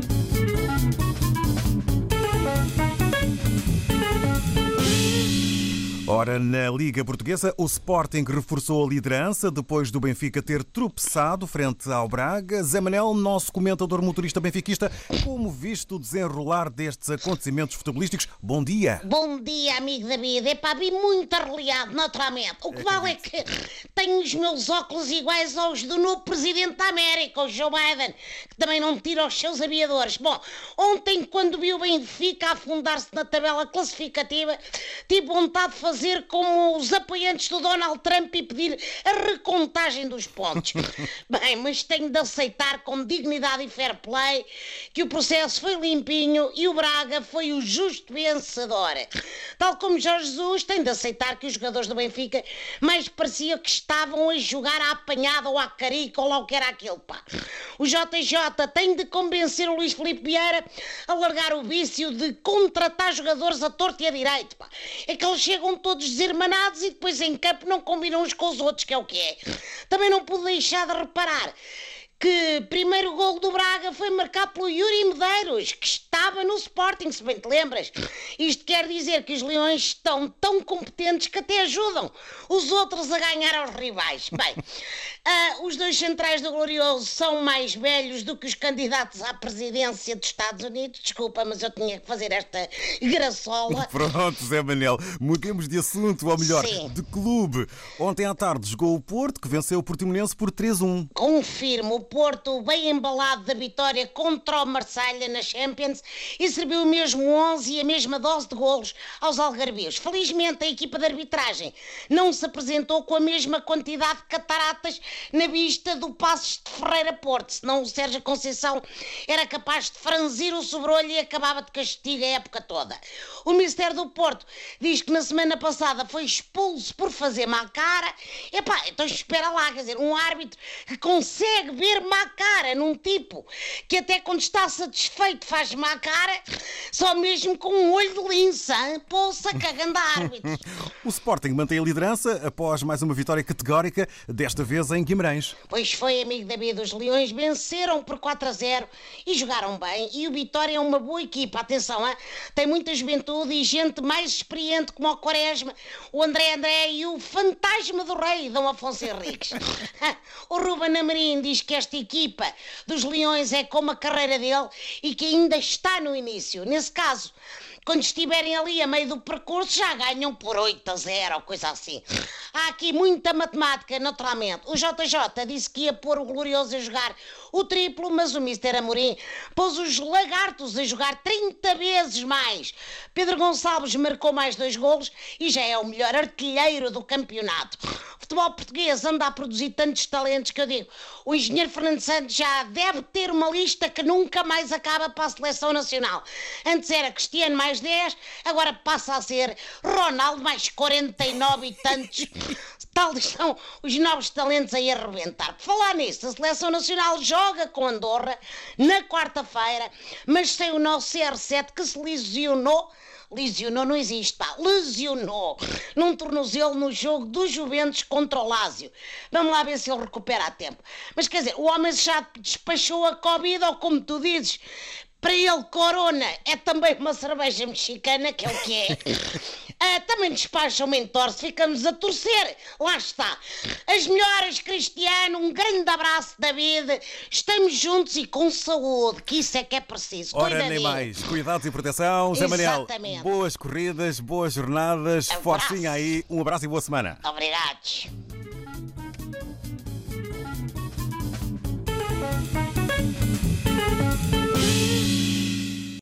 Thank you. Ora, na Liga Portuguesa, o Sporting reforçou a liderança depois do Benfica ter tropeçado frente ao Braga. Zé Manel, nosso comentador motorista benfiquista, como viste o desenrolar destes acontecimentos futebolísticos? Bom dia. Bom dia, amigo David. É para vi muito arreliado, naturalmente. O que vale é que tenho os meus óculos iguais aos do novo Presidente da América, o Joe Biden, que também não tira os seus aviadores. Bom, ontem, quando vi o Benfica afundar-se na tabela classificativa, tive vontade de fazer como os apoiantes do Donald Trump e pedir a recontagem dos pontos. Bem, mas tenho de aceitar com dignidade e fair play que o processo foi limpinho e o Braga foi o justo vencedor. Tal como Jorge Jesus, tenho de aceitar que os jogadores do Benfica mais parecia que estavam a jogar à apanhada ou à carica ou lá o que era aquilo, pá. O JJ tem de convencer o Luís Felipe Vieira a largar o vício de contratar jogadores a torto e a direito, pá. É que eles chegam todos desirmanados e depois em campo não combinam uns com os outros, que é o que é. Também não pude deixar de reparar que primeiro gol do Braga foi marcado pelo Yuri Medeiros, que estava no Sporting, se bem te lembras. Isto quer dizer que os Leões estão tão competentes que até ajudam os outros a ganhar aos rivais. Bem, uh, os dois centrais do Glorioso são mais velhos do que os candidatos à presidência dos Estados Unidos. Desculpa, mas eu tinha que fazer esta graçola. Pronto, Zé Manel, mudemos de assunto, ou melhor, Sim. de clube. Ontem à tarde jogou o Porto, que venceu o Portimonense por 3-1. Confirmo, Porto bem embalado da vitória contra o Marselha na Champions e serviu o mesmo 11 e a mesma dose de golos aos algarbios. Felizmente a equipa de arbitragem não se apresentou com a mesma quantidade de cataratas na vista do Passos de Ferreira Porto, senão o Sérgio Conceição era capaz de franzir o sobrolho e acabava de castigo a época toda. O Ministério do Porto diz que na semana passada foi expulso por fazer má cara. Epá, então espera lá, quer dizer, um árbitro que consegue ver má cara num tipo que até quando está satisfeito faz má cara, só mesmo com um olho de linça, poça cagando árbitros. o Sporting mantém a liderança após mais uma vitória categórica, desta vez em Guimarães. Pois foi, amigo David, os Leões venceram por 4 a 0 e jogaram bem. E o Vitória é uma boa equipa, atenção, hein? tem muita juventude e gente mais experiente como o Quaresma, o André André e o fantasma do rei, Dom Afonso Henriques. o Ruben Amorim diz que esta esta equipa dos Leões é como a carreira dele e que ainda está no início. Nesse caso, quando estiverem ali a meio do percurso, já ganham por 8 a 0 ou coisa assim. Há aqui muita matemática, naturalmente. O JJ disse que ia pôr o Glorioso a jogar o triplo, mas o Mister Amorim pôs os Lagartos a jogar 30 vezes mais. Pedro Gonçalves marcou mais dois golos e já é o melhor artilheiro do campeonato. Futebol português anda a produzir tantos talentos que eu digo, o engenheiro Fernando Santos já deve ter uma lista que nunca mais acaba para a seleção nacional. Antes era Cristiano mais mais 10, agora passa a ser Ronaldo mais 49 e tantos. Tal são os novos talentos a arrebentar. Por falar nisso, a Seleção Nacional joga com Andorra na quarta-feira, mas sem o nosso CR7 que se lesionou lesionou, não existe, pá, lesionou num tornozelo no jogo do Juventus contra o Lásio. Vamos lá ver se ele recupera a tempo. Mas quer dizer, o homem já despachou a Covid, ou como tu dizes, para ele, Corona é também uma cerveja mexicana, que é o que é. Ah, também despacham entorce, ficamos a torcer. Lá está. As melhoras, Cristiano, um grande abraço, David. Estamos juntos e com saúde, que isso é que é preciso. Ora, nem mais. Cuidados e proteção. Zé Manel, boas corridas, boas jornadas. Forcinha aí. Um abraço e boa semana. Obrigados.